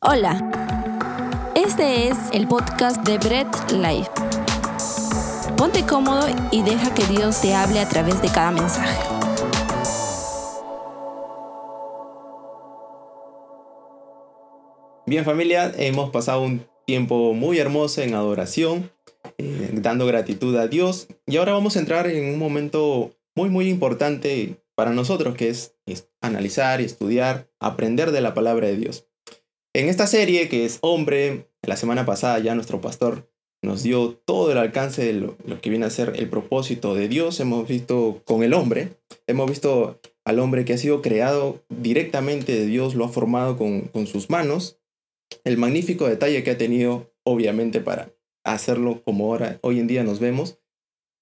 Hola, este es el podcast de Bread Life. Ponte cómodo y deja que Dios te hable a través de cada mensaje. Bien familia, hemos pasado un tiempo muy hermoso en adoración, eh, dando gratitud a Dios y ahora vamos a entrar en un momento muy muy importante para nosotros que es, es analizar, estudiar, aprender de la palabra de Dios. En esta serie, que es Hombre, la semana pasada ya nuestro pastor nos dio todo el alcance de lo, que viene a ser el propósito de Dios. Hemos visto con el hombre, hemos visto al hombre que ha sido creado directamente de Dios, lo ha formado con, sus manos. El magnífico detalle que ha tenido, obviamente, para hacerlo como ahora, hoy en día nos vemos,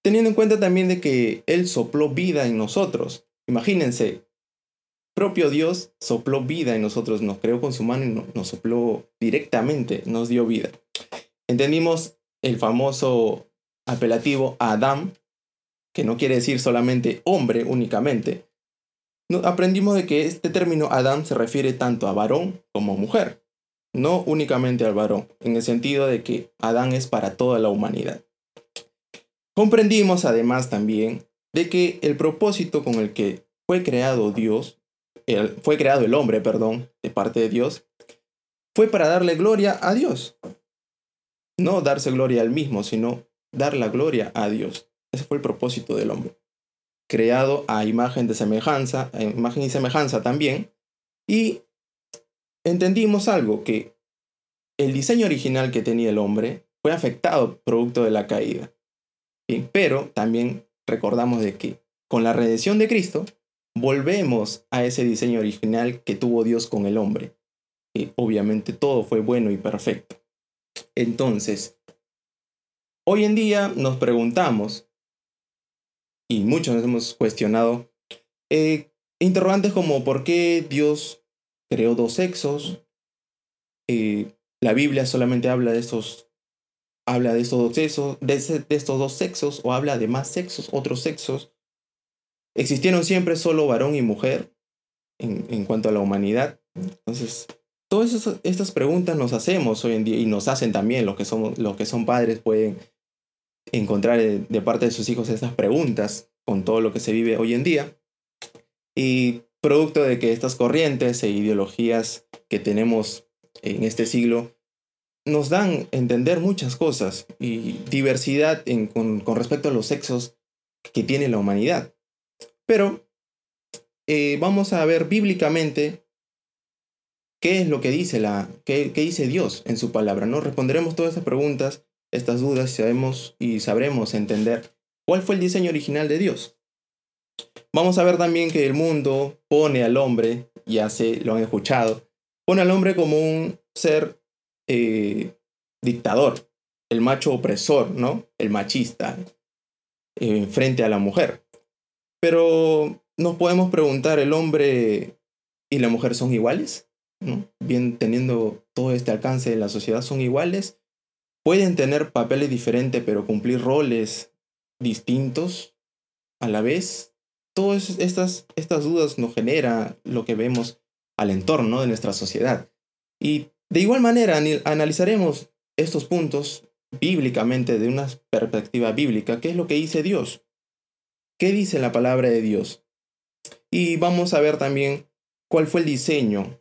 teniendo en cuenta también de que Él sopló vida en nosotros. Imagínense, propio Dios sopló vida en nosotros, nos creó con su mano y nos sopló directamente, nos dio vida. Entendimos el famoso apelativo Adán, que no quiere decir solamente hombre únicamente. Aprendimos de que este término Adán se refiere tanto a varón como mujer, no únicamente al varón, en el sentido de que Adán es para toda la humanidad. Comprendimos además también de que el propósito con el que fue creado Dios fue creado el hombre, perdón, de parte de Dios, fue para darle gloria a Dios. No darse gloria al mismo, sino dar la gloria a Dios. Ese fue el propósito del hombre. Creado a imagen de semejanza, a imagen y semejanza también. Y entendimos algo, que el diseño original que tenía el hombre fue afectado producto de la caída. Pero también recordamos de que con la redención de Cristo, volvemos a ese diseño original que tuvo Dios con el hombre. Y obviamente todo fue bueno y perfecto. Entonces, hoy en día nos preguntamos, y muchos nos hemos cuestionado, eh, interrogantes como ¿por qué Dios creó dos sexos? Eh, la Biblia solamente habla de estos, habla de estos dos sexos, de estos dos sexos, o habla de más sexos, otros sexos. ¿Existieron siempre solo varón y mujer en, cuanto a la humanidad? Entonces, todas estas preguntas nos hacemos hoy en día y nos hacen también los que, los que son padres pueden encontrar de parte de sus hijos estas preguntas con todo lo que se vive hoy en día. Y producto de que estas corrientes e ideologías que tenemos en este siglo nos dan a entender muchas cosas y diversidad con, con respecto a los sexos que tiene la humanidad. Pero eh, vamos a ver bíblicamente qué es lo que dice, la, qué, dice Dios en su palabra. ¿no? Responderemos todas estas preguntas, estas dudas, sabemos y sabremos entender cuál fue el diseño original de Dios. Vamos a ver también que el mundo pone al hombre, ya se lo han escuchado, pone al hombre como un ser eh, dictador, el macho opresor, ¿no? El machista, eh, frente a la mujer. Pero nos podemos preguntar, ¿el hombre y la mujer son iguales? ¿No? Bien, teniendo todo este alcance de la sociedad, ¿son iguales? ¿Pueden tener papeles diferentes pero cumplir roles distintos a la vez? Todas estas, estas dudas nos genera lo que vemos al entorno de nuestra sociedad. Y de igual manera analizaremos estos puntos bíblicamente de una perspectiva bíblica, qué es lo que dice Dios. ¿Qué dice la palabra de Dios? Y vamos a ver también cuál fue el diseño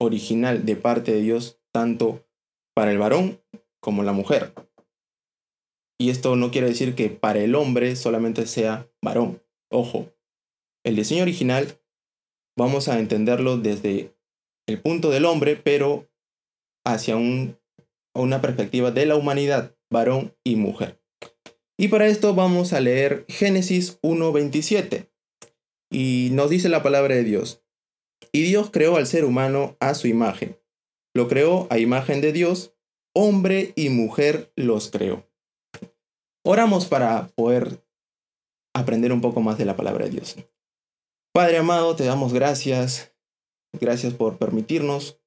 original de parte de Dios, tanto para el varón como la mujer. Y esto no quiere decir que para el hombre solamente sea varón. Ojo, el diseño original vamos a entenderlo desde el punto del hombre, pero hacia un, una perspectiva de la humanidad, varón y mujer. Y para esto vamos a leer Génesis 1.27. Y nos dice la palabra de Dios. Y Dios creó al ser humano a su imagen. Lo creó a imagen de Dios, hombre y mujer los creó. Oramos para poder aprender un poco más de la palabra de Dios. Padre amado, te damos gracias. Gracias por permitirnos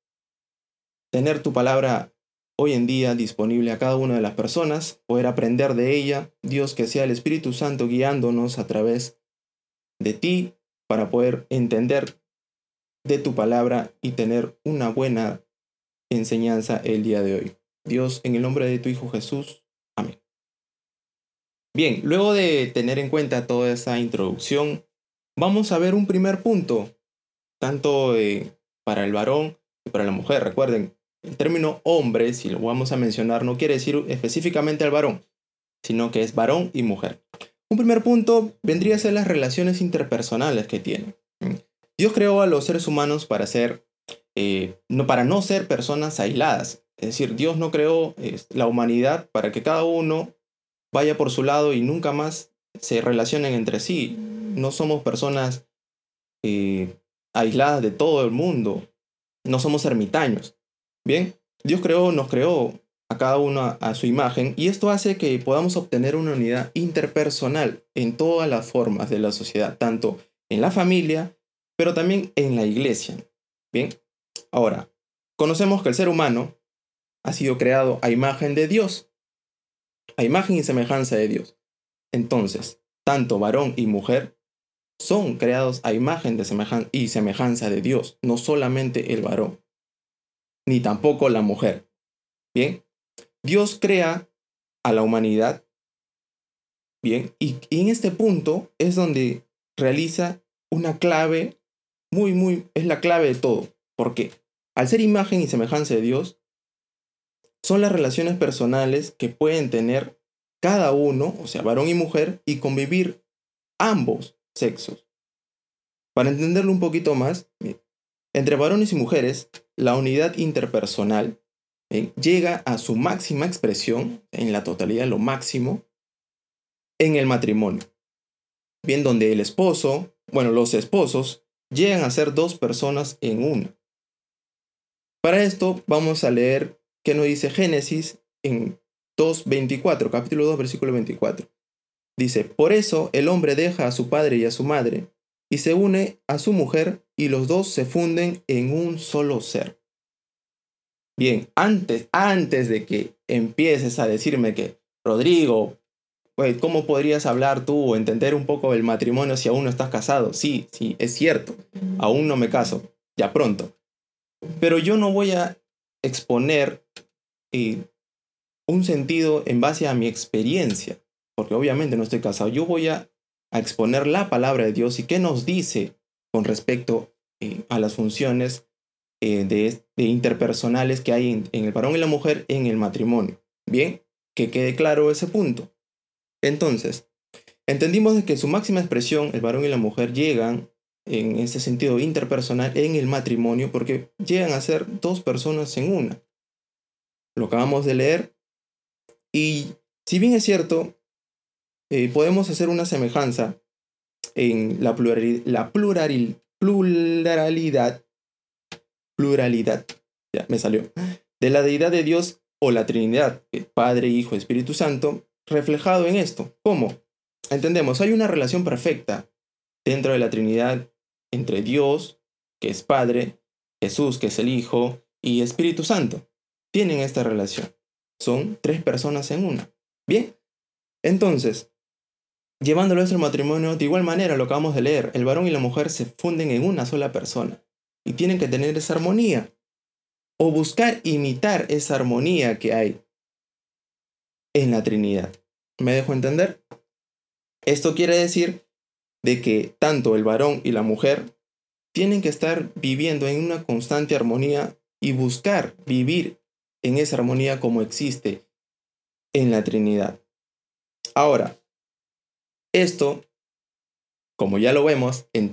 tener tu palabra hoy en día disponible a cada una de las personas, poder aprender de ella, Dios que sea el Espíritu Santo guiándonos a través de ti para poder entender de tu palabra y tener una buena enseñanza el día de hoy. Dios, en el nombre de tu Hijo Jesús. Amén. Bien, luego de tener en cuenta toda esa introducción, vamos a ver un primer punto, tanto eh, para el varón y para la mujer. Recuerden, el término hombre, si lo vamos a mencionar, no quiere decir específicamente al varón, sino que es varón y mujer. Un primer punto vendría a ser las relaciones interpersonales que tienen. Dios creó a los seres humanos para ser, eh, no, para no ser personas aisladas. Es decir, Dios no creó la humanidad para que cada uno vaya por su lado y nunca más se relacionen entre sí. No somos personas eh, aisladas de todo el mundo. No somos ermitaños. Bien, Dios creó, nos creó a cada uno a, su imagen y esto hace que podamos obtener una unidad interpersonal en todas las formas de la sociedad, tanto en la familia, pero también en la iglesia. Bien, ahora, conocemos que el ser humano ha sido creado a imagen de Dios, a imagen y semejanza de Dios. Entonces, tanto varón y mujer son creados a imagen de y semejanza de Dios, no solamente el varón, ni tampoco la mujer. Bien, Dios crea a la humanidad, bien, y, en este punto es donde realiza una clave muy, muy, es la clave de todo, porque al ser imagen y semejanza de Dios, son las relaciones personales que pueden tener cada uno, o sea, varón y mujer, y convivir ambos sexos. Para entenderlo un poquito más, entre varones y mujeres, la unidad interpersonal llega a su máxima expresión, en la totalidad, lo máximo, en el matrimonio. Bien, donde el esposo, bueno, los esposos, llegan a ser dos personas en una. Para esto vamos a leer qué nos dice Génesis en 2.24, capítulo 2, versículo 24. Dice, por eso el hombre deja a su padre y a su madre, y se une a su mujer, y los dos se funden en un solo ser. Bien, antes, antes de que empieces a decirme que, Rodrigo, pues, ¿cómo podrías hablar tú o entender un poco el matrimonio si aún no estás casado? Sí, sí, es cierto, aún no me caso, ya pronto. Pero yo no voy a exponer eh, un sentido en base a mi experiencia, porque obviamente no estoy casado. Yo voy a, exponer la palabra de Dios y qué nos dice con respecto eh, a las funciones eh, de, interpersonales que hay en, el varón y la mujer en el matrimonio. Bien, que quede claro ese punto. Entonces, entendimos que su máxima expresión, el varón y la mujer, llegan en ese sentido interpersonal en el matrimonio porque llegan a ser dos personas en una. Lo acabamos de leer y si bien es cierto, eh, podemos hacer una semejanza en la, la pluralidad pluralidad, ya me salió, de la deidad de Dios o la Trinidad, Padre, Hijo, Espíritu Santo, reflejado en esto. ¿Cómo? Entendemos, hay una relación perfecta dentro de la Trinidad entre Dios, que es Padre, Jesús, que es el Hijo, y Espíritu Santo. Tienen esta relación. Son tres personas en una. Bien. Entonces, llevándolo a nuestro matrimonio, de igual manera lo acabamos de leer, el varón y la mujer se funden en una sola persona y tienen que tener esa armonía. O buscar imitar esa armonía que hay en la Trinidad. ¿Me dejo entender? Esto quiere decir de que tanto el varón y la mujer tienen que estar viviendo en una constante armonía y buscar vivir en esa armonía como existe en la Trinidad. Ahora, esto como ya lo vemos en,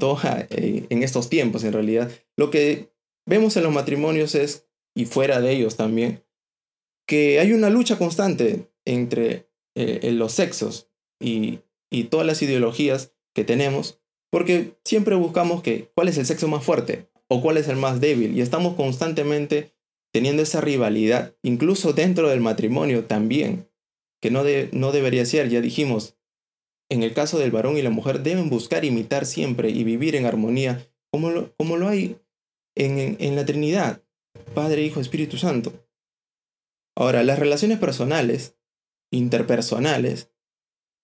eh, en estos tiempos en realidad, lo que vemos en los matrimonios es, y fuera de ellos también, que hay una lucha constante entre eh, los sexos y, y todas las ideologías que tenemos, porque siempre buscamos que cuál es el sexo más fuerte o cuál es el más débil, y estamos constantemente teniendo esa rivalidad, incluso dentro del matrimonio también, que no, de, no debería ser, ya dijimos, en el caso del varón y la mujer, deben buscar imitar siempre y vivir en armonía, como lo, como lo hay en, en la Trinidad, Padre, Hijo, Espíritu Santo. Ahora, las relaciones personales, interpersonales,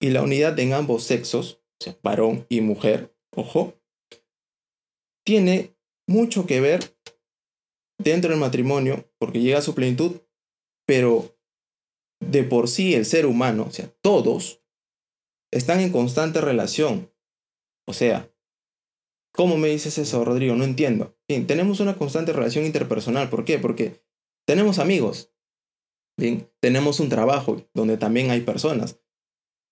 y la unidad en ambos sexos, o sea, varón y mujer, ojo, tiene mucho que ver dentro del matrimonio porque llega a su plenitud, pero de por sí el ser humano, o sea, todos, están en constante relación. O sea, ¿cómo me dices eso, Rodrigo? No entiendo. Bien, tenemos una constante relación interpersonal. ¿Por qué? Porque tenemos amigos. Bien, tenemos un trabajo donde también hay personas.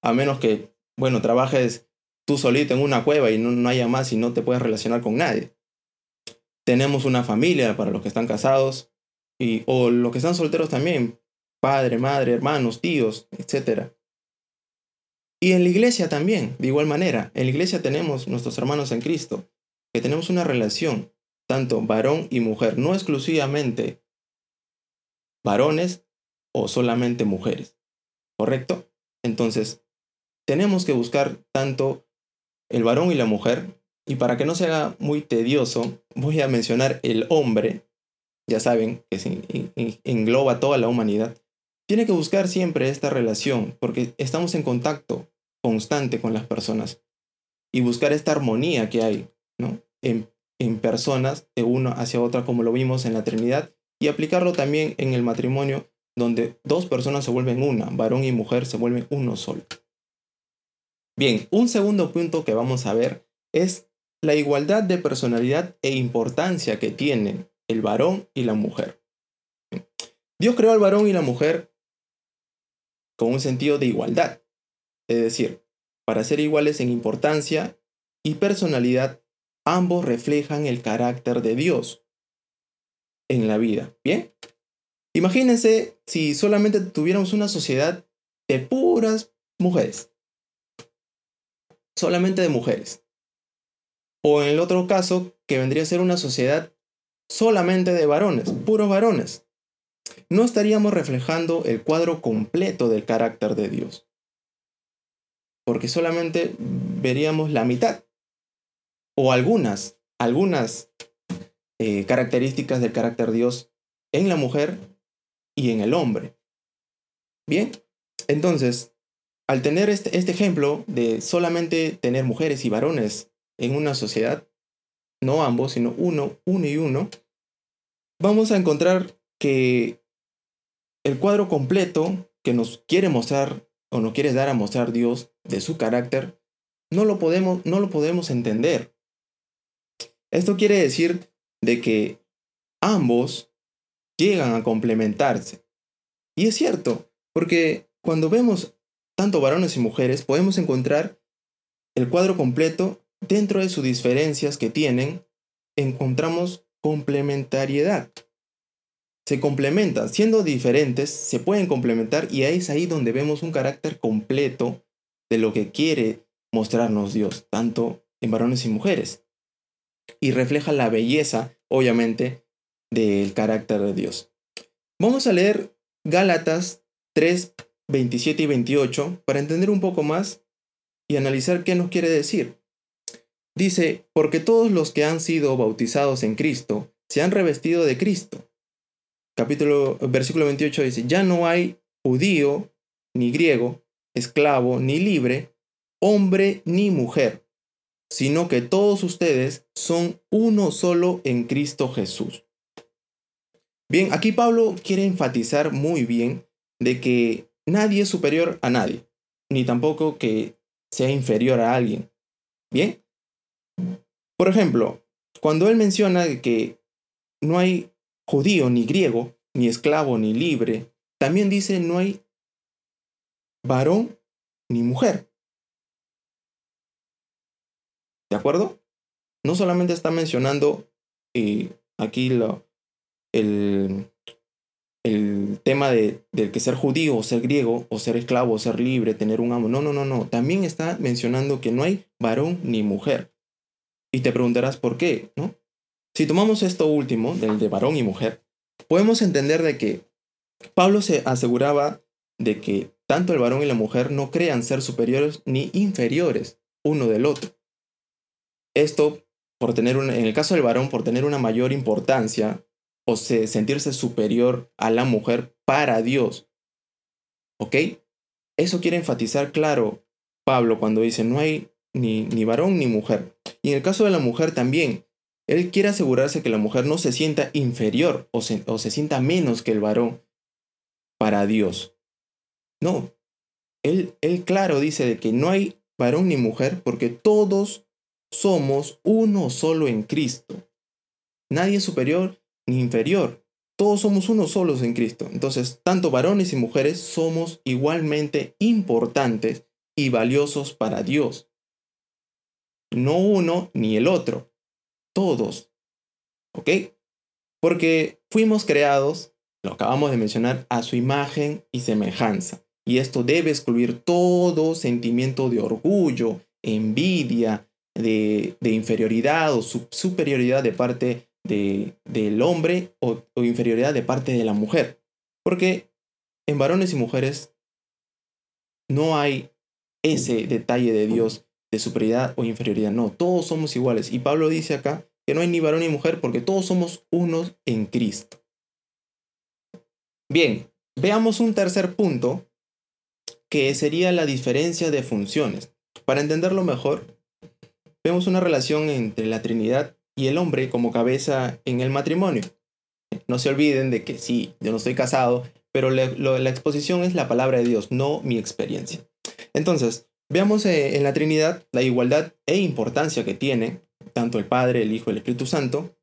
A menos que, bueno, trabajes tú solito en una cueva y no, haya más y no te puedas relacionar con nadie. Tenemos una familia para los que están casados y, o los que están solteros también, padre, madre, hermanos, tíos, etc. Y en la iglesia también, de igual manera, en la iglesia tenemos nuestros hermanos en Cristo, que tenemos una relación, tanto varón y mujer, no exclusivamente varones o solamente mujeres, ¿correcto? Entonces, tenemos que buscar tanto el varón y la mujer, y para que no sea muy tedioso, voy a mencionar el hombre, ya saben que se engloba toda la humanidad, tiene que buscar siempre esta relación, porque estamos en contacto constante con las personas y buscar esta armonía que hay ¿no? en, en personas de uno hacia otra, como lo vimos en la Trinidad, y aplicarlo también en el matrimonio, donde dos personas se vuelven una, varón y mujer se vuelven uno solo. Bien, un segundo punto que vamos a ver es la igualdad de personalidad e importancia que tienen el varón y la mujer. Dios creó al varón y la mujer con un sentido de igualdad. Es decir, para ser iguales en importancia y personalidad, ambos reflejan el carácter de Dios en la vida. ¿Bien? Imagínense si solamente tuviéramos una sociedad de puras mujeres. Solamente de mujeres. O en el otro caso, que vendría a ser una sociedad solamente de varones, puros varones no estaríamos reflejando el cuadro completo del carácter de Dios. Porque solamente veríamos la mitad o algunas, algunas eh, características del carácter de Dios en la mujer y en el hombre. Bien, entonces, al tener este, este ejemplo de solamente tener mujeres y varones en una sociedad, no ambos, sino uno, uno y uno, vamos a encontrar que el cuadro completo que nos quiere mostrar o nos quiere dar a mostrar Dios de su carácter, no lo podemos, no lo podemos entender. Esto quiere decir de que ambos llegan a complementarse. Y es cierto, porque cuando vemos tanto varones y mujeres, podemos encontrar el cuadro completo dentro de sus diferencias que tienen, encontramos complementariedad se complementan, siendo diferentes, se pueden complementar y es ahí donde vemos un carácter completo de lo que quiere mostrarnos Dios, tanto en varones y mujeres. Y refleja la belleza, obviamente, del carácter de Dios. Vamos a leer Gálatas 3, 27 y 28 para entender un poco más y analizar qué nos quiere decir. Dice, porque todos los que han sido bautizados en Cristo se han revestido de Cristo capítulo, versículo 28 dice, ya no hay judío ni griego, esclavo ni libre, hombre ni mujer, sino que todos ustedes son uno solo en Cristo Jesús. Bien, aquí Pablo quiere enfatizar muy bien de que nadie es superior a nadie, ni tampoco que sea inferior a alguien. Bien. Por ejemplo, cuando él menciona que no hay judío ni griego, ni esclavo ni libre. También dice no hay varón ni mujer. ¿De acuerdo? No solamente está mencionando eh, aquí lo, el, el tema de, del que ser judío o ser griego o ser esclavo o ser libre, tener un amo. No, no, no, no. También está mencionando que no hay varón ni mujer. Y te preguntarás por qué, ¿no? Si tomamos esto último, del de varón y mujer, podemos entender de que Pablo se aseguraba de que tanto el varón y la mujer no crean ser superiores ni inferiores uno del otro. Esto, por tener en el caso del varón, por tener una mayor importancia o sentirse superior a la mujer para Dios. ¿Ok? Eso quiere enfatizar claro Pablo cuando dice no hay ni, ni varón ni mujer. Y en el caso de la mujer también, Él quiere asegurarse que la mujer no se sienta inferior o se, sienta menos que el varón para Dios. No, él, él claro dice de que no hay varón ni mujer porque todos somos uno solo en Cristo. Nadie es superior ni inferior. Todos somos uno solos en Cristo. Entonces, tanto varones y mujeres somos igualmente importantes y valiosos para Dios. No uno ni el otro. Todos. ¿Ok? Porque fuimos creados, lo acabamos de mencionar, a su imagen y semejanza. Y esto debe excluir todo sentimiento de orgullo, envidia, de, inferioridad o superioridad de parte del hombre o, inferioridad de parte de la mujer. Porque en varones y mujeres no hay ese detalle de Dios de superioridad o inferioridad. No, todos somos iguales. Y Pablo dice acá que no hay ni varón ni mujer porque todos somos unos en Cristo. Bien, veamos un tercer punto que sería la diferencia de funciones. Para entenderlo mejor, vemos una relación entre la Trinidad y el hombre como cabeza en el matrimonio. No se olviden de que sí, yo no estoy casado, pero la, exposición es la palabra de Dios, no mi experiencia. Entonces, veamos eh, en la Trinidad la igualdad e importancia que tiene tanto el Padre, el Hijo el Espíritu Santo,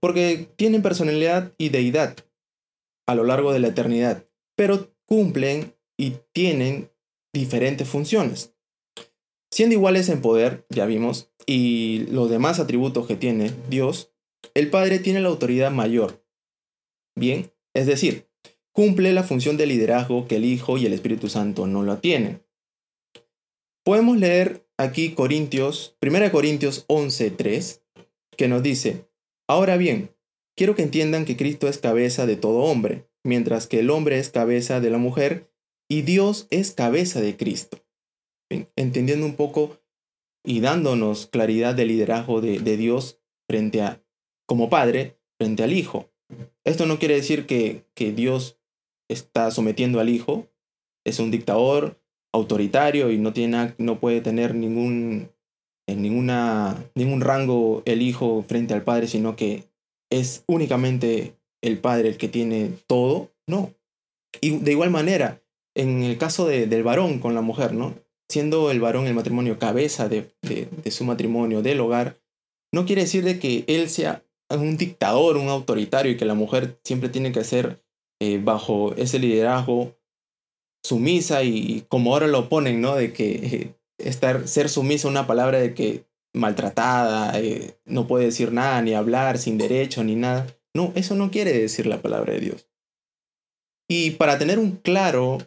porque tienen personalidad y deidad a lo largo de la eternidad, pero cumplen y tienen diferentes funciones. Siendo iguales en poder, ya vimos, y los demás atributos que tiene Dios, el Padre tiene la autoridad mayor. Bien, es decir, cumple la función de liderazgo que el Hijo y el Espíritu Santo no lo tienen. Podemos leer aquí Corintios, 1 Corintios 11:3, que nos dice, Ahora bien, quiero que entiendan que Cristo es cabeza de todo hombre, mientras que el hombre es cabeza de la mujer y Dios es cabeza de Cristo entendiendo un poco y dándonos claridad de liderazgo de, Dios frente a, como padre, frente al hijo. Esto no quiere decir que, que Dios está sometiendo al hijo, es un dictador autoritario y no, tiene, no puede tener ningún, en ninguna, ningún rango el hijo frente al padre, sino que es únicamente el padre el que tiene todo. No. Y de igual manera, en el caso de, del varón con la mujer, ¿no? siendo el varón el matrimonio cabeza de, su matrimonio, del hogar, no quiere decir de que él sea un dictador, un autoritario y que la mujer siempre tiene que ser eh, bajo ese liderazgo sumisa y, como ahora lo ponen, ¿no? De que eh, estar, ser sumisa, una palabra de que maltratada, eh, no puede decir nada, ni hablar, sin derecho, ni nada. No, eso no quiere decir la palabra de Dios. Y para tener un claro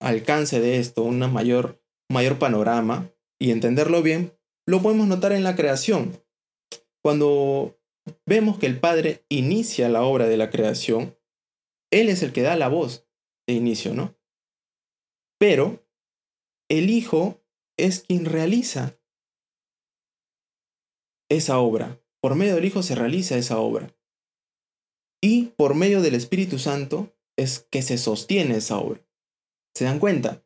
alcance de esto, una mayor mayor panorama y entenderlo bien, lo podemos notar en la creación. Cuando vemos que el Padre inicia la obra de la creación, Él es el que da la voz de inicio, ¿no? Pero el Hijo es quien realiza esa obra. Por medio del Hijo se realiza esa obra. Y por medio del Espíritu Santo es que se sostiene esa obra. ¿Se dan cuenta?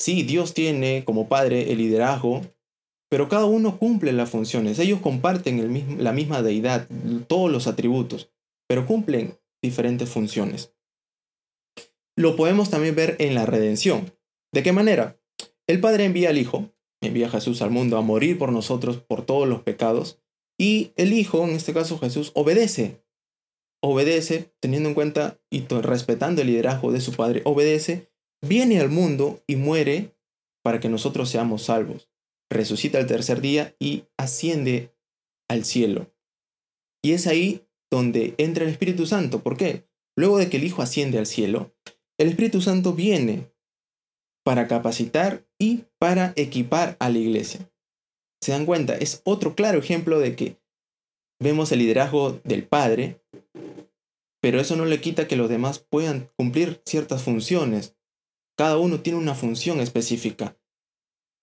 Sí, Dios tiene como padre el liderazgo, pero cada uno cumple las funciones. Ellos comparten la misma deidad, todos los atributos, pero cumplen diferentes funciones. Lo podemos también ver en la redención. ¿De qué manera? El Padre envía al Hijo, envía a Jesús al mundo a morir por nosotros, por todos los pecados, y el Hijo, en este caso Jesús, obedece. Obedece, teniendo en cuenta y respetando el liderazgo de su Padre, obedece viene al mundo y muere para que nosotros seamos salvos. Resucita el tercer día y asciende al cielo. Y es ahí donde entra el Espíritu Santo. ¿Por qué? Luego de que el Hijo asciende al cielo, el Espíritu Santo viene para capacitar y para equipar a la iglesia. ¿Se dan cuenta? Es otro claro ejemplo de que vemos el liderazgo del Padre, pero eso no le quita que los demás puedan cumplir ciertas funciones cada uno tiene una función específica.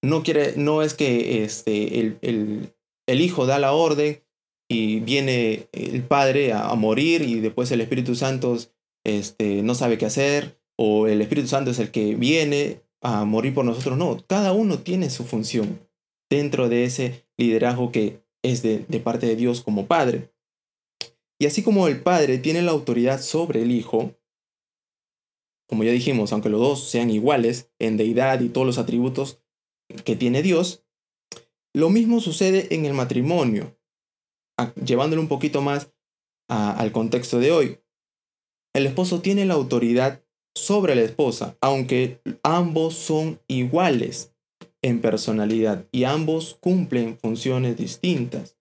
No, quiere, no es que este, el, el, hijo da la orden y viene el padre a, morir y después el Espíritu Santo este, no sabe qué hacer o el Espíritu Santo es el que viene a morir por nosotros. No, cada uno tiene su función dentro de ese liderazgo que es de, de parte de Dios como Padre. Y así como el Padre tiene la autoridad sobre el Hijo, como ya dijimos, aunque los dos sean iguales en deidad y todos los atributos que tiene Dios, lo mismo sucede en el matrimonio, llevándolo un poquito más al contexto de hoy. El esposo tiene la autoridad sobre la esposa, aunque ambos son iguales en personalidad y ambos cumplen funciones distintas.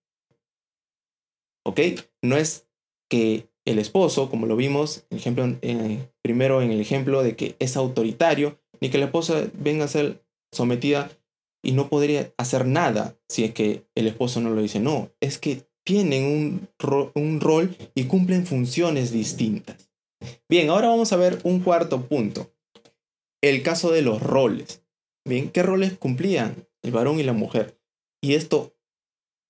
¿Ok? No es que el esposo, como lo vimos, ejemplo, eh, primero en el ejemplo de que es autoritario, ni que la esposa venga a ser sometida y no podría hacer nada si es que el esposo no lo dice. No, es que tienen un, un rol y cumplen funciones distintas. Bien, ahora vamos a ver un cuarto punto. El caso de los roles. Bien, ¿qué roles cumplían el varón y la mujer? Y esto,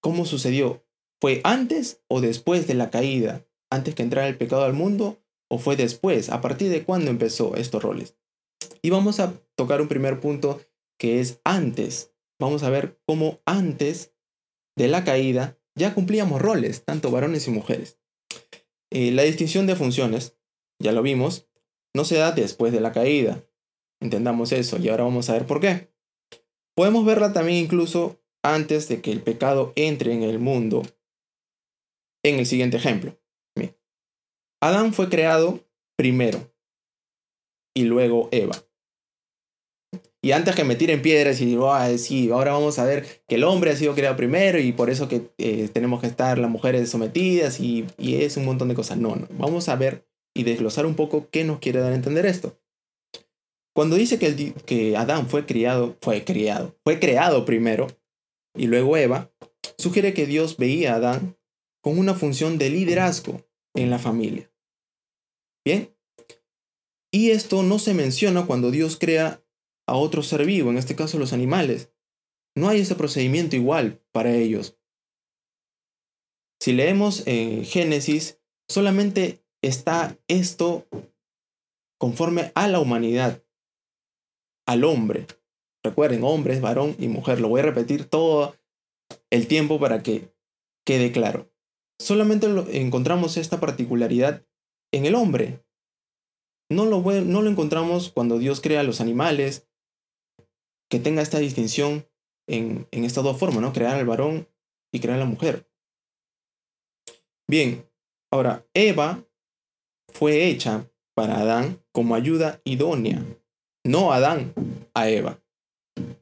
¿cómo sucedió? ¿Fue antes o después de la caída? ¿Antes que entrara el pecado al mundo o fue después? ¿A partir de cuándo empezó estos roles? Y vamos a tocar un primer punto que es antes. Vamos a ver cómo antes de la caída ya cumplíamos roles, tanto varones y mujeres. Eh, la distinción de funciones, ya lo vimos, no se da después de la caída. Entendamos eso y ahora vamos a ver por qué. Podemos verla también incluso antes de que el pecado entre en el mundo. En el siguiente ejemplo. Adán fue creado primero y luego Eva. Y antes que me tiren piedras y digo, ah, sí, ahora vamos a ver que el hombre ha sido creado primero y por eso que eh, tenemos que estar las mujeres sometidas y, es un montón de cosas. No, no, vamos a ver y desglosar un poco qué nos quiere dar a entender esto. Cuando dice que, el, que Adán fue criado, fue criado, fue creado primero y luego Eva, sugiere que Dios veía a Adán con una función de liderazgo en la familia. Bien. Y esto no se menciona cuando Dios crea a otro ser vivo, en este caso los animales. No hay ese procedimiento igual para ellos. Si leemos en Génesis, solamente está esto conforme a la humanidad, al hombre. Recuerden, hombres, varón y mujer. Lo voy a repetir todo el tiempo para que quede claro. Solamente encontramos esta particularidad en el hombre. No lo, no lo encontramos cuando Dios crea a los animales, que tenga esta distinción en, en estas dos formas, ¿no? Crear al varón y crear a la mujer. Bien, ahora, Eva fue hecha para Adán como ayuda idónea, no Adán a Eva.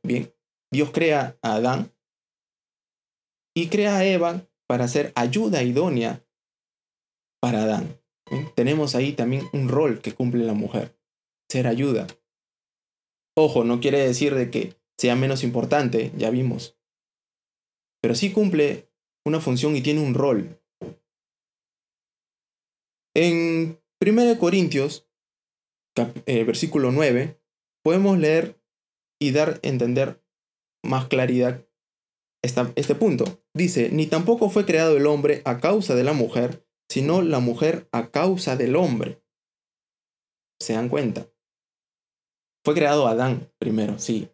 Bien, Dios crea a Adán y crea a Eva para ser ayuda idónea para Adán. Tenemos ahí también un rol que cumple la mujer, ser ayuda. Ojo, no quiere decir de que sea menos importante, ya vimos. Pero sí cumple una función y tiene un rol. En 1 Corintios, eh, versículo 9, podemos leer y dar a entender más claridad este punto. Dice, ni tampoco fue creado el hombre a causa de la mujer, sino la mujer a causa del hombre. ¿Se dan cuenta? Fue creado Adán primero, sí,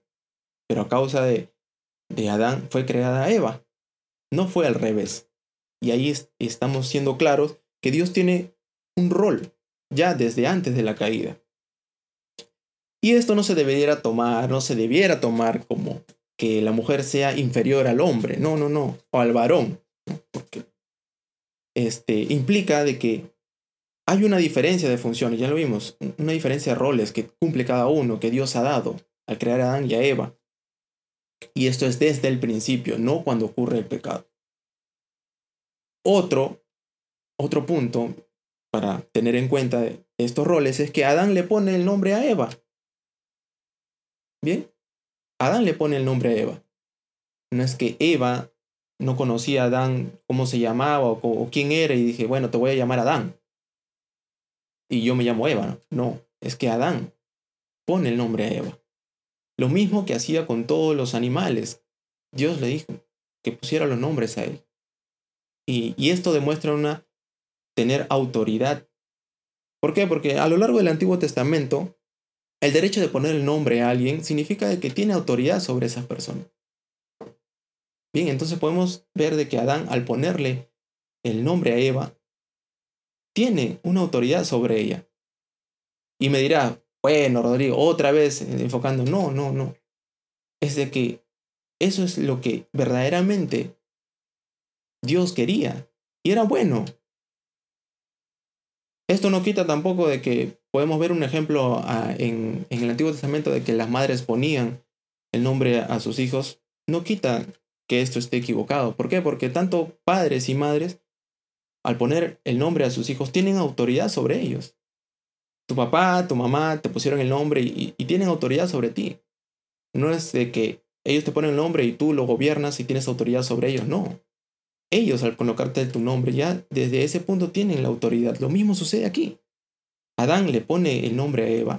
pero a causa de, de Adán fue creada Eva. No fue al revés. Y ahí estamos siendo claros que Dios tiene un rol ya desde antes de la caída. Y esto no se debiera tomar, no se debiera tomar como que la mujer sea inferior al hombre, no, no, no, o al varón, porque este, implica de que hay una diferencia de funciones, ya lo vimos, una diferencia de roles que cumple cada uno, que Dios ha dado al crear a Adán y a Eva. Y esto es desde el principio, no cuando ocurre el pecado. Otro, otro punto para tener en cuenta estos roles es que Adán le pone el nombre a Eva. Bien, Adán le pone el nombre a Eva. No es que Eva no conocía a Adán cómo se llamaba o, quién era y dije, bueno, te voy a llamar Adán y yo me llamo Eva. No, es que Adán pone el nombre a Eva. Lo mismo que hacía con todos los animales. Dios le dijo que pusiera los nombres a él. Y esto demuestra una tener autoridad. ¿Por qué? Porque a lo largo del Antiguo Testamento, el derecho de poner el nombre a alguien significa que tiene autoridad sobre esa persona. Bien, entonces podemos ver de que Adán, al ponerle el nombre a Eva, tiene una autoridad sobre ella. Y me dirá, bueno, Rodrigo, otra vez enfocando, no, no, no. Es de que eso es lo que verdaderamente Dios quería. Y era bueno. Esto no quita tampoco de que podemos ver un ejemplo ah, en, el Antiguo Testamento de que las madres ponían el nombre a sus hijos. No quita que esto esté equivocado. ¿Por qué? Porque tanto padres y madres, al poner el nombre a sus hijos, tienen autoridad sobre ellos. Tu papá, tu mamá te pusieron el nombre y, y tienen autoridad sobre ti. No es de que ellos te ponen el nombre y tú lo gobiernas y tienes autoridad sobre ellos. No. Ellos al colocarte tu nombre ya desde ese punto tienen la autoridad. Lo mismo sucede aquí. Adán le pone el nombre a Eva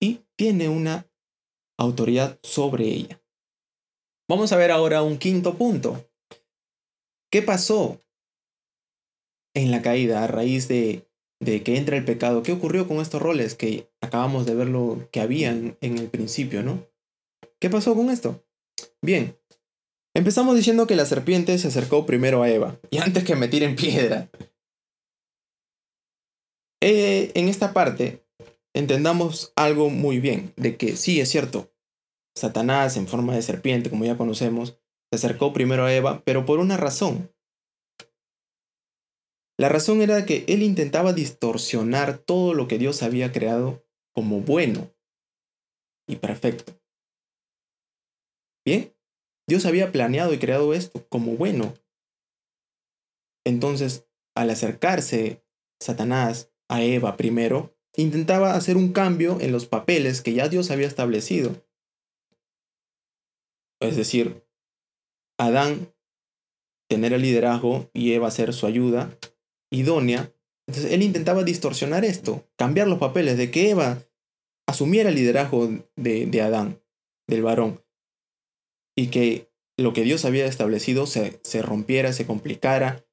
y tiene una autoridad sobre ella. Vamos a ver ahora un quinto punto. ¿Qué pasó en la caída a raíz de, de que entra el pecado? ¿Qué ocurrió con estos roles que acabamos de ver lo que habían en el principio, no? ¿Qué pasó con esto? Bien, empezamos diciendo que la serpiente se acercó primero a Eva, y antes que me tiren piedra. Eh, en esta parte, entendamos algo muy bien, de que sí es cierto, Satanás en forma de serpiente, como ya conocemos, se acercó primero a Eva, pero por una razón. La razón era que él intentaba distorsionar todo lo que Dios había creado como bueno y perfecto. Bien, Dios había planeado y creado esto como bueno. Entonces, al acercarse Satanás a Eva primero, intentaba hacer un cambio en los papeles que ya Dios había establecido. Es decir, Adán tener el liderazgo y Eva ser su ayuda idónea. Entonces él intentaba distorsionar esto, cambiar los papeles de que Eva asumiera el liderazgo de, de Adán, del varón, y que lo que Dios había establecido se, se rompiera, se complicara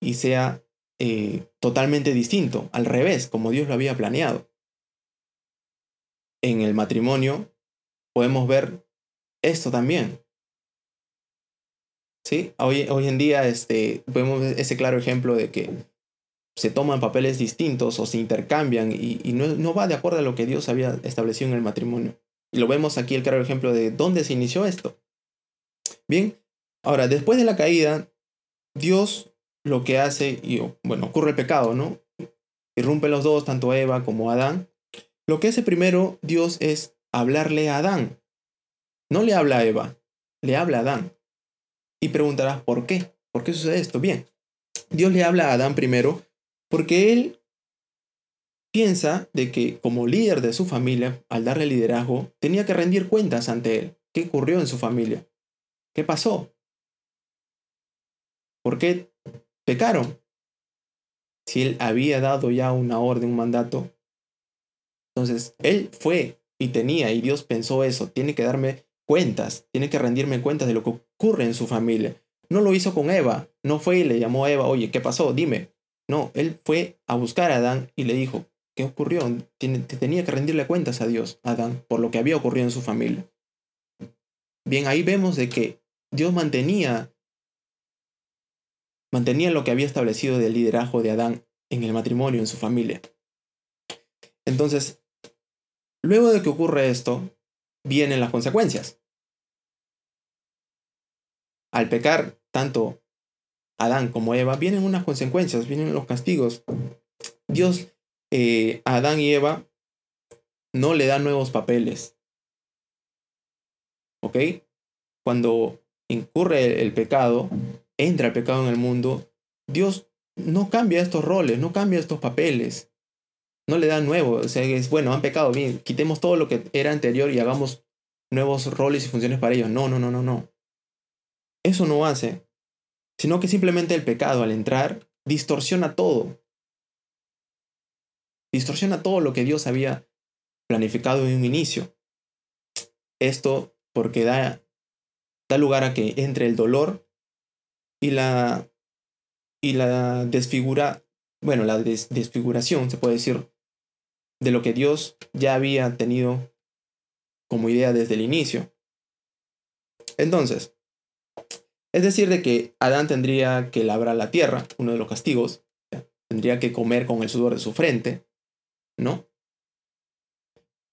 y sea eh, totalmente distinto, al revés, como Dios lo había planeado. En el matrimonio podemos ver esto también. ¿Sí? Hoy, hoy en día este, vemos ese claro ejemplo de que se toman papeles distintos o se intercambian y, y no, no, va de acuerdo a lo que Dios había establecido en el matrimonio. Y lo vemos aquí el claro ejemplo de dónde se inició esto. Bien, ahora, después de la caída, Dios lo que hace, y bueno, ocurre el pecado, ¿no? Irrumpe los dos, tanto Eva como Adán. Lo que hace primero Dios es hablarle a Adán. No le habla a Eva, le habla a Adán. Y preguntarás, ¿por qué? ¿Por qué sucede esto? Bien, Dios le habla a Adán primero porque él piensa de que como líder de su familia, al darle liderazgo, tenía que rendir cuentas ante él. ¿Qué ocurrió en su familia? ¿Qué pasó? ¿Por qué pecaron? Si él había dado ya una orden, un mandato. Entonces, él fue y tenía, y Dios pensó eso, tiene que darme cuentas, tiene que rendirme cuentas de lo que ocurre en su familia. No lo hizo con Eva, no fue y le llamó a Eva, oye, ¿qué pasó? Dime. No, él fue a buscar a Adán y le dijo, ¿qué ocurrió? tenía que rendirle cuentas a Dios, Adán, por lo que había ocurrido en su familia. Bien, ahí vemos de que Dios mantenía, mantenía lo que había establecido del liderazgo de Adán en el matrimonio, en su familia. Entonces, luego de que ocurre esto, vienen las consecuencias. Al pecar tanto Adán como Eva, vienen unas consecuencias, vienen los castigos. Dios eh, a Adán y Eva no le da nuevos papeles. ¿Ok? Cuando incurre el pecado, entra el pecado en el mundo, Dios no cambia estos roles, no cambia estos papeles, no le da nuevo. O sea, es bueno, han pecado, bien, quitemos todo lo que era anterior y hagamos nuevos roles y funciones para ellos. No, no, no, no, no. Eso no hace, sino que simplemente el pecado al entrar distorsiona todo. Distorsiona todo lo que Dios había planificado en un inicio. Esto porque da da lugar a que entre el dolor y la, y la desfigura, bueno, la desfiguración, se puede decir, de lo que Dios ya había tenido como idea desde el inicio. Entonces, Es decir, de que Adán tendría que labrar la tierra, uno de los castigos, tendría que comer con el sudor de su frente, ¿no?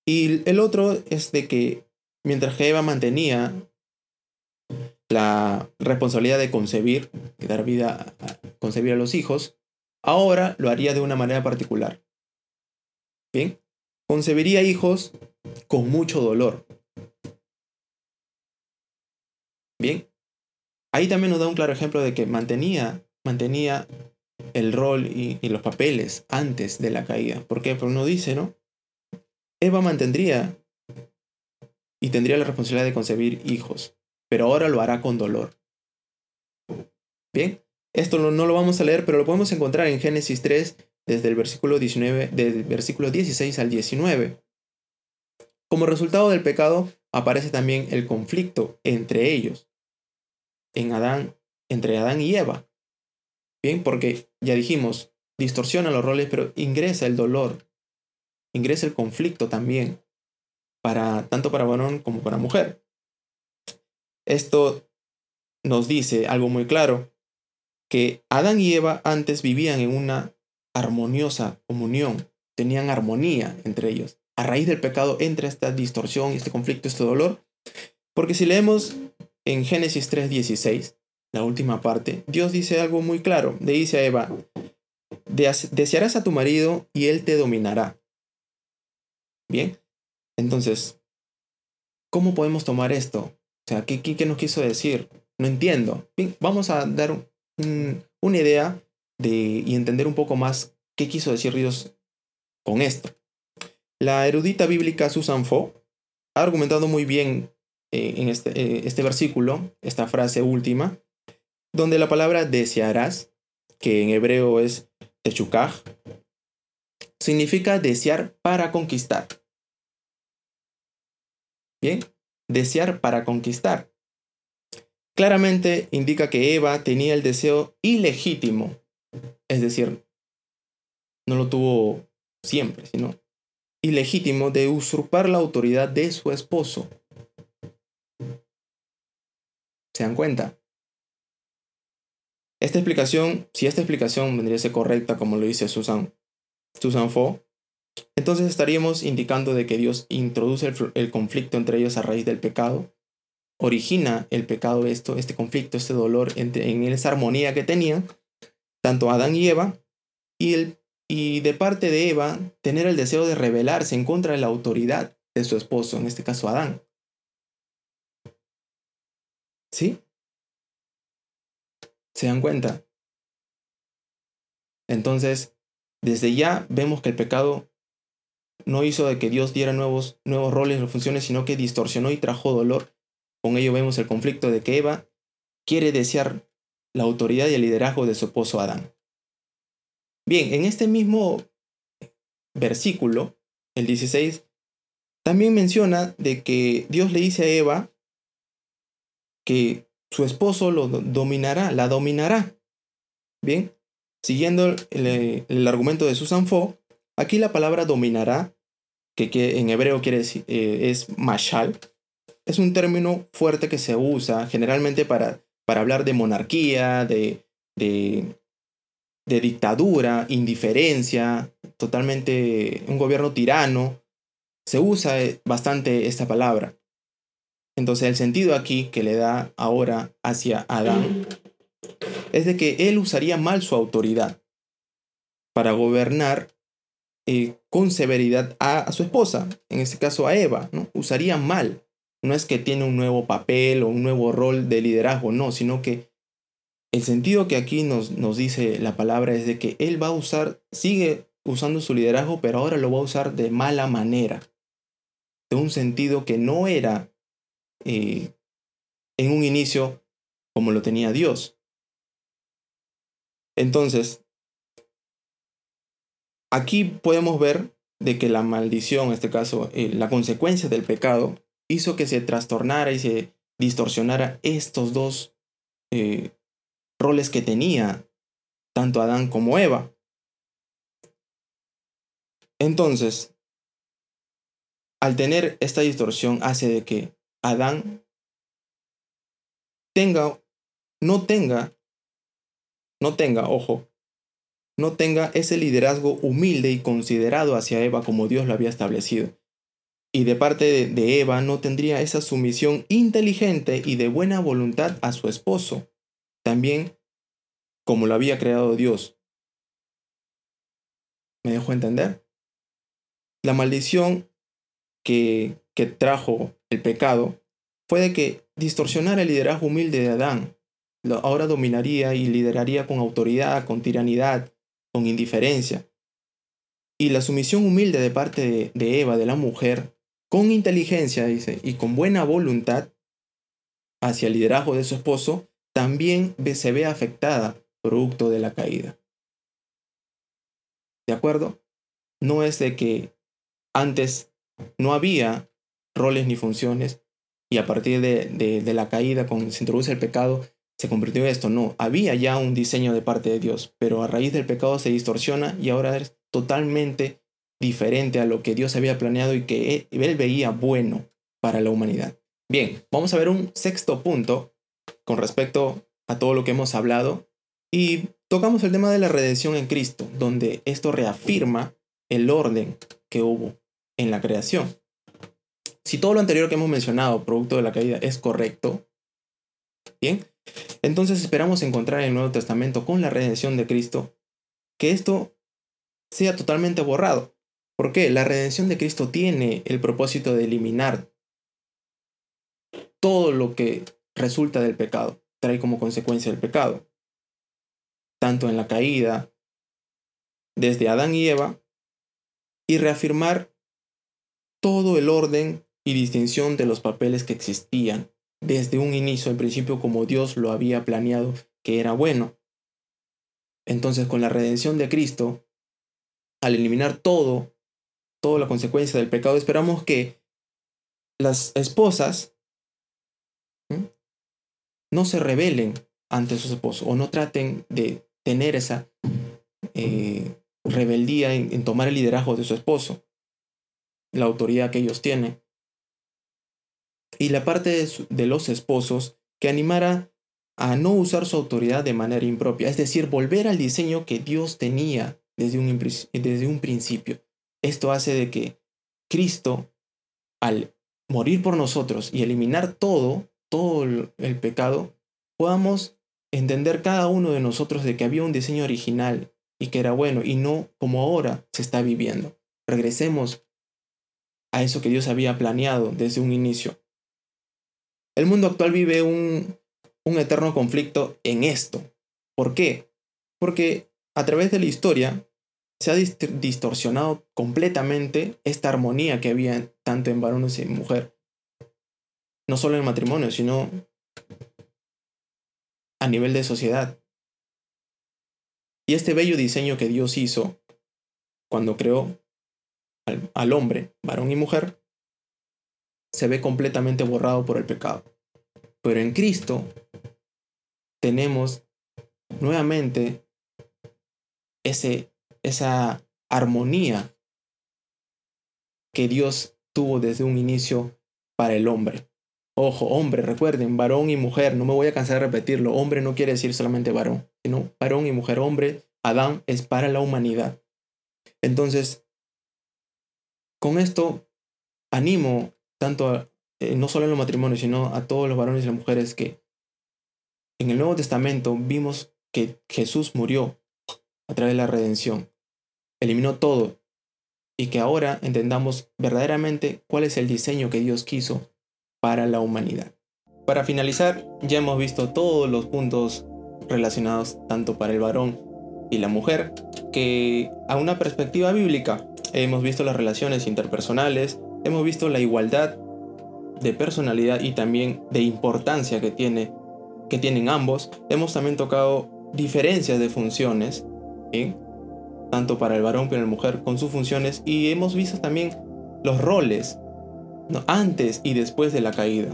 Y el otro es de que mientras que Eva mantenía la responsabilidad de concebir, de dar vida, a concebir a los hijos, ahora lo haría de una manera particular. Bien, concebiría hijos con mucho dolor. Bien, ahí también nos da un claro ejemplo de que mantenía, mantenía el rol y, los papeles antes de la caída. ¿Por qué? Porque uno dice, ¿no? Eva mantendría y tendría la responsabilidad de concebir hijos, pero ahora lo hará con dolor. Bien, esto no, lo vamos a leer, pero lo podemos encontrar en Génesis 3 desde el versículo 19, del versículo 16 al 19. Como resultado del pecado aparece también el conflicto entre ellos, en Adán, entre Adán y Eva. Bien, porque ya dijimos, distorsiona los roles, pero ingresa el dolor, ingresa el conflicto también para tanto para varón como para mujer. Esto nos dice algo muy claro, que Adán y Eva antes vivían en una armoniosa comunión, tenían armonía entre ellos. A raíz del pecado entra esta distorsión, este conflicto, este dolor, porque si leemos en Génesis 3:16, la última parte, Dios dice algo muy claro, le dice a Eva, desearás a tu marido y él te dominará. Bien, entonces, ¿cómo podemos tomar esto? O sea, ¿qué, qué, nos quiso decir? No entiendo. Vamos a dar una idea de, y entender un poco más qué quiso decir Dios con esto. La erudita bíblica Susan Fo ha argumentado muy bien eh, en este, eh, este versículo, esta frase última, donde la palabra desearás, que en hebreo es techukaj, significa desear para conquistar. Bien, desear para conquistar. Claramente indica que Eva tenía el deseo ilegítimo, es decir, no lo tuvo siempre, sino ilegítimo de usurpar la autoridad de su esposo. ¿Se dan cuenta? Esta explicación, si esta explicación vendría a ser correcta, como lo dice Susan, Susan Fo, entonces estaríamos indicando de que Dios introduce el, conflicto entre ellos a raíz del pecado, origina el pecado esto, este conflicto, este dolor entre, en esa armonía que tenían, tanto Adán y Eva, y, el, y de parte de Eva tener el deseo de rebelarse en contra de la autoridad de su esposo, en este caso Adán. ¿Sí? ¿Se dan cuenta? Entonces, desde ya vemos que el pecado no hizo de que Dios diera nuevos, nuevos roles o funciones, sino que distorsionó y trajo dolor. Con ello vemos el conflicto de que Eva quiere desear la autoridad y el liderazgo de su esposo Adán. Bien, en este mismo versículo, el 16, también menciona de que Dios le dice a Eva que su esposo lo dominará, la dominará. Bien, siguiendo el, el argumento de Susan Fo, Aquí la palabra dominará, que, en hebreo quiere decir, eh, es mashal, es un término fuerte que se usa generalmente para, para hablar de monarquía, de, de, de dictadura, indiferencia, totalmente un gobierno tirano. Se usa eh, bastante esta palabra. Entonces el sentido aquí que le da ahora hacia Adán es de que él usaría mal su autoridad para gobernar eh, con severidad a, su esposa, en este caso a Eva, ¿no? Usaría mal. No es que tiene un nuevo papel o un nuevo rol de liderazgo, no, sino que el sentido que aquí nos, nos dice la palabra es de que él va a usar, sigue usando su liderazgo, pero ahora lo va a usar de mala manera, de un sentido que no era eh, en un inicio como lo tenía Dios. Entonces, Aquí podemos ver de que la maldición, en este caso, eh, la consecuencia del pecado, hizo que se trastornara y se distorsionara estos dos eh, roles que tenía tanto Adán como Eva. Entonces, al tener esta distorsión hace de que Adán tenga no tenga, no tenga, ojo, no tenga ese liderazgo humilde y considerado hacia Eva como Dios lo había establecido. Y de parte de Eva no tendría esa sumisión inteligente y de buena voluntad a su esposo, también como lo había creado Dios. ¿Me dejo entender? La maldición que, que trajo el pecado fue de que distorsionara el liderazgo humilde de Adán. Ahora dominaría y lideraría con autoridad, con tiranidad, con indiferencia. Y la sumisión humilde de parte de, Eva, de la mujer, con inteligencia, dice, y con buena voluntad hacia el liderazgo de su esposo, también se ve afectada producto de la caída. ¿De acuerdo? No es de que antes no había roles ni funciones y a partir de, de la caída, cuando se introduce el pecado, se convirtió en esto. No, había ya un diseño de parte de Dios, pero a raíz del pecado se distorsiona y ahora es totalmente diferente a lo que Dios había planeado y que él veía bueno para la humanidad. Bien, vamos a ver un sexto punto con respecto a todo lo que hemos hablado y tocamos el tema de la redención en Cristo, donde esto reafirma el orden que hubo en la creación. Si todo lo anterior que hemos mencionado, producto de la caída, es correcto, bien, entonces esperamos encontrar en el Nuevo Testamento con la redención de Cristo que esto sea totalmente borrado. ¿Por qué? La redención de Cristo tiene el propósito de eliminar todo lo que resulta del pecado, trae como consecuencia el pecado, tanto en la caída, desde Adán y Eva, y reafirmar todo el orden y distinción de los papeles que existían desde un inicio, en principio, como Dios lo había planeado que era bueno. Entonces, con la redención de Cristo, al eliminar todo, toda la consecuencia del pecado, esperamos que las esposas no se rebelen ante sus esposos o no traten de tener esa eh, rebeldía en tomar el liderazgo de su esposo, la autoridad que ellos tienen y la parte de, los esposos que animara a no usar su autoridad de manera impropia, es decir, volver al diseño que Dios tenía desde un, desde un principio. Esto hace de que Cristo, al morir por nosotros y eliminar todo, todo el pecado, podamos entender cada uno de nosotros de que había un diseño original y que era bueno y no como ahora se está viviendo. Regresemos a eso que Dios había planeado desde un inicio. El mundo actual vive un, eterno conflicto en esto. ¿Por qué? Porque a través de la historia se ha distorsionado completamente esta armonía que había tanto en varones y en mujer. No solo en matrimonio, sino a nivel de sociedad. Y este bello diseño que Dios hizo cuando creó al hombre, varón y mujer, se ve completamente borrado por el pecado. Pero en Cristo tenemos nuevamente ese, esa armonía que Dios tuvo desde un inicio para el hombre. Ojo, hombre, recuerden, varón y mujer, no me voy a cansar de repetirlo, hombre no quiere decir solamente varón, sino varón y mujer, hombre, Adán es para la humanidad. Entonces, con esto animo tanto eh, no solo en los matrimonios, sino a todos los varones y las mujeres que en el Nuevo Testamento vimos que Jesús murió a través de la redención, eliminó todo y que ahora entendamos verdaderamente cuál es el diseño que Dios quiso para la humanidad. Para finalizar, ya hemos visto todos los puntos relacionados tanto para el varón y la mujer, que a una perspectiva bíblica hemos visto las relaciones interpersonales, hemos visto la igualdad de personalidad y también de importancia que, tiene, que tienen ambos. Hemos también tocado diferencias de funciones, tanto para el varón como la mujer, con sus funciones. Y hemos visto también los roles, antes y después de la caída.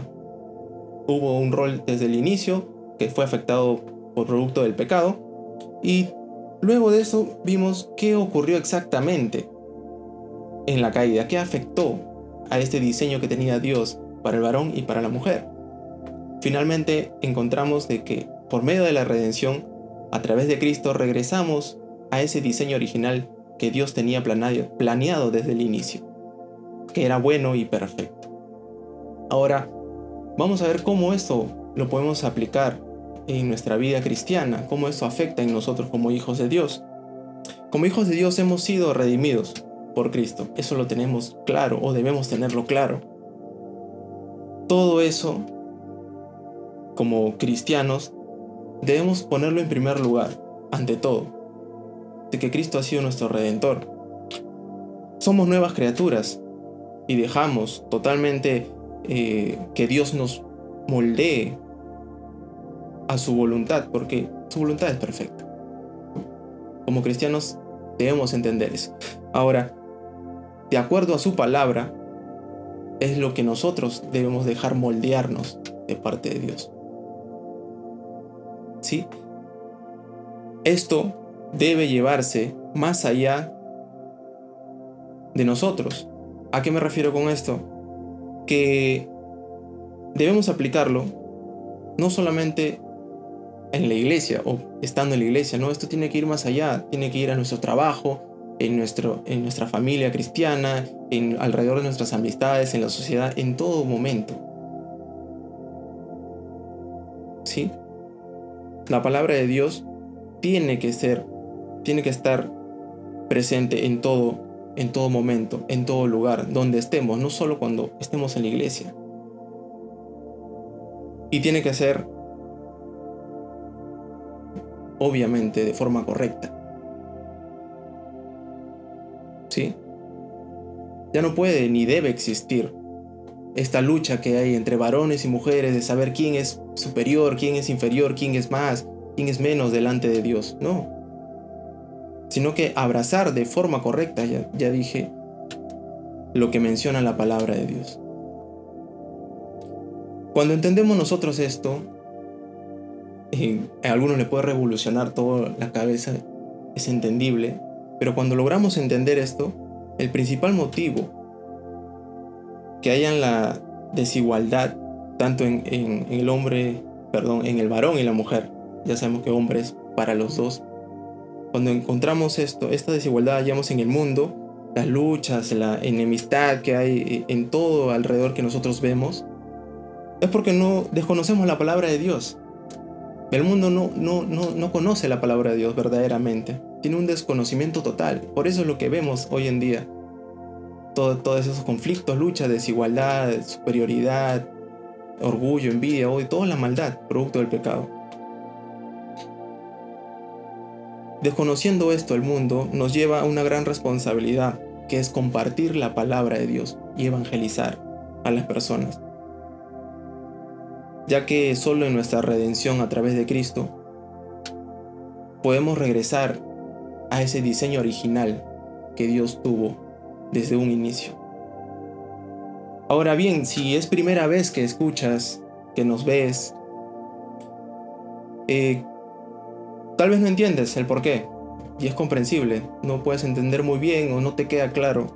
Hubo un rol desde el inicio que fue afectado por producto del pecado. Y luego de eso vimos qué ocurrió exactamente en la caída, qué afectó a este diseño que tenía Dios para el varón y para la mujer. Finalmente encontramos de que por medio de la redención, a través de Cristo regresamos a ese diseño original que Dios tenía planeado desde el inicio, que era bueno y perfecto. Ahora, vamos a ver cómo esto lo podemos aplicar en nuestra vida cristiana, cómo esto afecta en nosotros como hijos de Dios. Como hijos de Dios hemos sido redimidos por Cristo, eso lo tenemos claro o debemos tenerlo claro. Todo eso, como cristianos, debemos ponerlo en primer lugar, ante todo, de que Cristo ha sido nuestro redentor. Somos nuevas criaturas y dejamos totalmente eh, que Dios nos moldee a su voluntad, porque su voluntad es perfecta. Como cristianos debemos entender eso. Ahora, de acuerdo a su palabra, es lo que nosotros debemos dejar moldearnos de parte de Dios. ¿Sí? Esto debe llevarse más allá de nosotros. ¿A qué me refiero con esto? Que debemos aplicarlo no solamente en la iglesia o estando en la iglesia, no, esto tiene que ir más allá, tiene que ir a nuestro trabajo, en, nuestro, en nuestra familia cristiana, en, alrededor de nuestras amistades, en la sociedad, en todo momento. ¿Sí? La palabra de Dios tiene que ser, tiene que estar presente en todo, en todo momento, en todo lugar, donde estemos, no solo cuando estemos en la iglesia. Y tiene que ser obviamente de forma correcta. Ya no puede ni debe existir esta lucha que hay entre varones y mujeres de saber quién es superior, quién es inferior, quién es más, quién es menos delante de Dios. No. Sino que abrazar de forma correcta, ya, ya dije, lo que menciona la palabra de Dios. Cuando entendemos nosotros esto, a algunos le puede revolucionar toda la cabeza, es entendible, pero cuando logramos entender esto, el principal motivo que haya la desigualdad tanto en, el hombre, perdón, en el varón y la mujer, ya sabemos que hombres para los dos, cuando encontramos esto, esta desigualdad hallamos en el mundo, las luchas, la enemistad que hay en todo alrededor que nosotros vemos, es porque no desconocemos la palabra de Dios. El mundo no, no, no, no conoce la palabra de Dios verdaderamente. Tiene un desconocimiento total. Por eso es lo que vemos hoy en día. Todo, todos esos conflictos, lucha, desigualdad, superioridad, orgullo, envidia, hoy toda la maldad, producto del pecado. Desconociendo esto, el mundo nos lleva a una gran responsabilidad, que es compartir la palabra de Dios y evangelizar a las personas ya que solo en nuestra redención a través de Cristo podemos regresar a ese diseño original que Dios tuvo desde un inicio. Ahora bien, si es primera vez que escuchas, que nos ves, eh, tal vez no entiendes el por qué, y es comprensible, no puedes entender muy bien o no te queda claro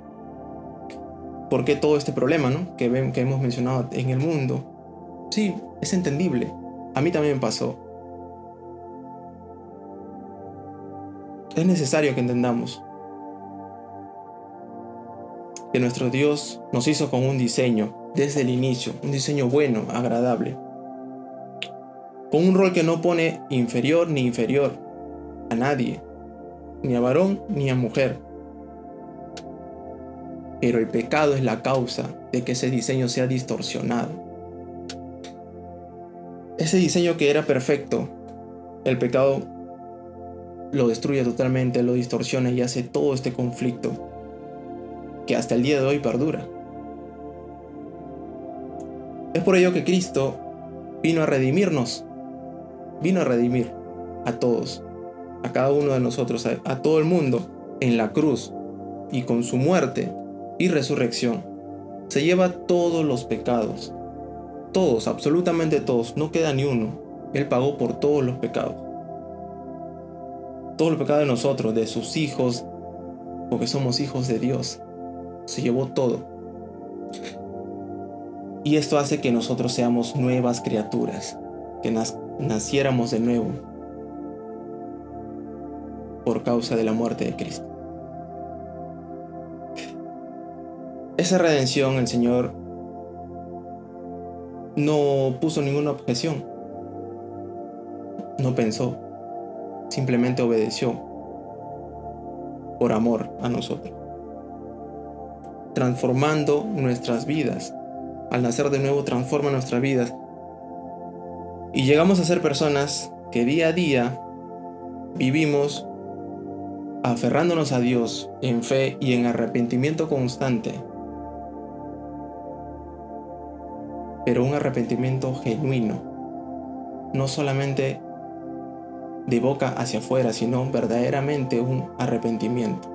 por qué todo este problema ¿no? que, que hemos mencionado en el mundo. Sí, es entendible. A mí también pasó. Es necesario que entendamos que nuestro Dios nos hizo con un diseño desde el inicio, un diseño bueno, agradable, con un rol que no pone inferior ni inferior a nadie, ni a varón ni a mujer. Pero el pecado es la causa de que ese diseño sea distorsionado. Ese diseño que era perfecto, el pecado lo destruye totalmente, lo distorsiona y hace todo este conflicto que hasta el día de hoy perdura. Es por ello que Cristo vino a redimirnos, vino a redimir a todos, a cada uno de nosotros, a, todo el mundo en la cruz y con su muerte y resurrección. Se lleva todos los pecados todos, absolutamente todos, no queda ni uno. Él pagó por todos los pecados. Todos los pecados de nosotros, de sus hijos, porque somos hijos de Dios. Se llevó todo. Y esto hace que nosotros seamos nuevas criaturas, que naciéramos de nuevo por causa de la muerte de Cristo. Esa redención el Señor no puso ninguna objeción, no pensó, simplemente obedeció por amor a nosotros, transformando nuestras vidas. Al nacer de nuevo transforma nuestras vidas y llegamos a ser personas que día a día vivimos aferrándonos a Dios en fe y en arrepentimiento constante. Pero un arrepentimiento genuino. No solamente de boca hacia afuera, sino verdaderamente un arrepentimiento.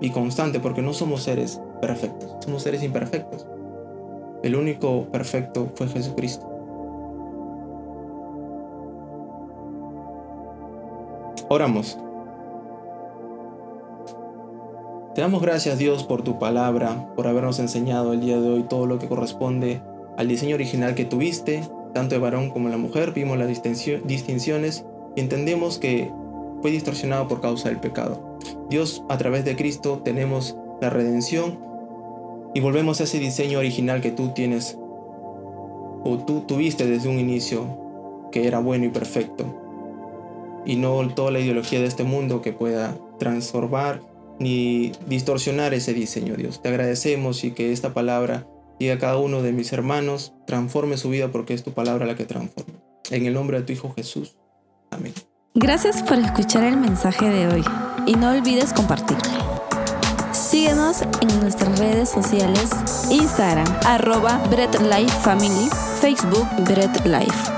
Y constante, porque no somos seres perfectos, somos seres imperfectos. El único perfecto fue Jesucristo. Oramos. Te damos gracias Dios por tu palabra, por habernos enseñado el día de hoy todo lo que corresponde al diseño original que tuviste, tanto de varón como la mujer, vimos las distinciones entendemos que fue distorsionado por causa del pecado. Dios, a través de Cristo tenemos la redención y volvemos a ese diseño original que tú tienes o tú tuviste desde un inicio, que era bueno y perfecto y no toda la ideología de este mundo que pueda transformar ni distorsionar ese diseño, Dios. Te agradecemos y que esta palabra llegue a cada uno de mis hermanos, transforme su vida porque es tu palabra la que transforma. En el nombre de tu Hijo Jesús. Gracias por escuchar el mensaje de hoy y no olvides compartirlo. Síguenos en nuestras redes sociales, Instagram, arroba Life Family, Facebook Bread Life.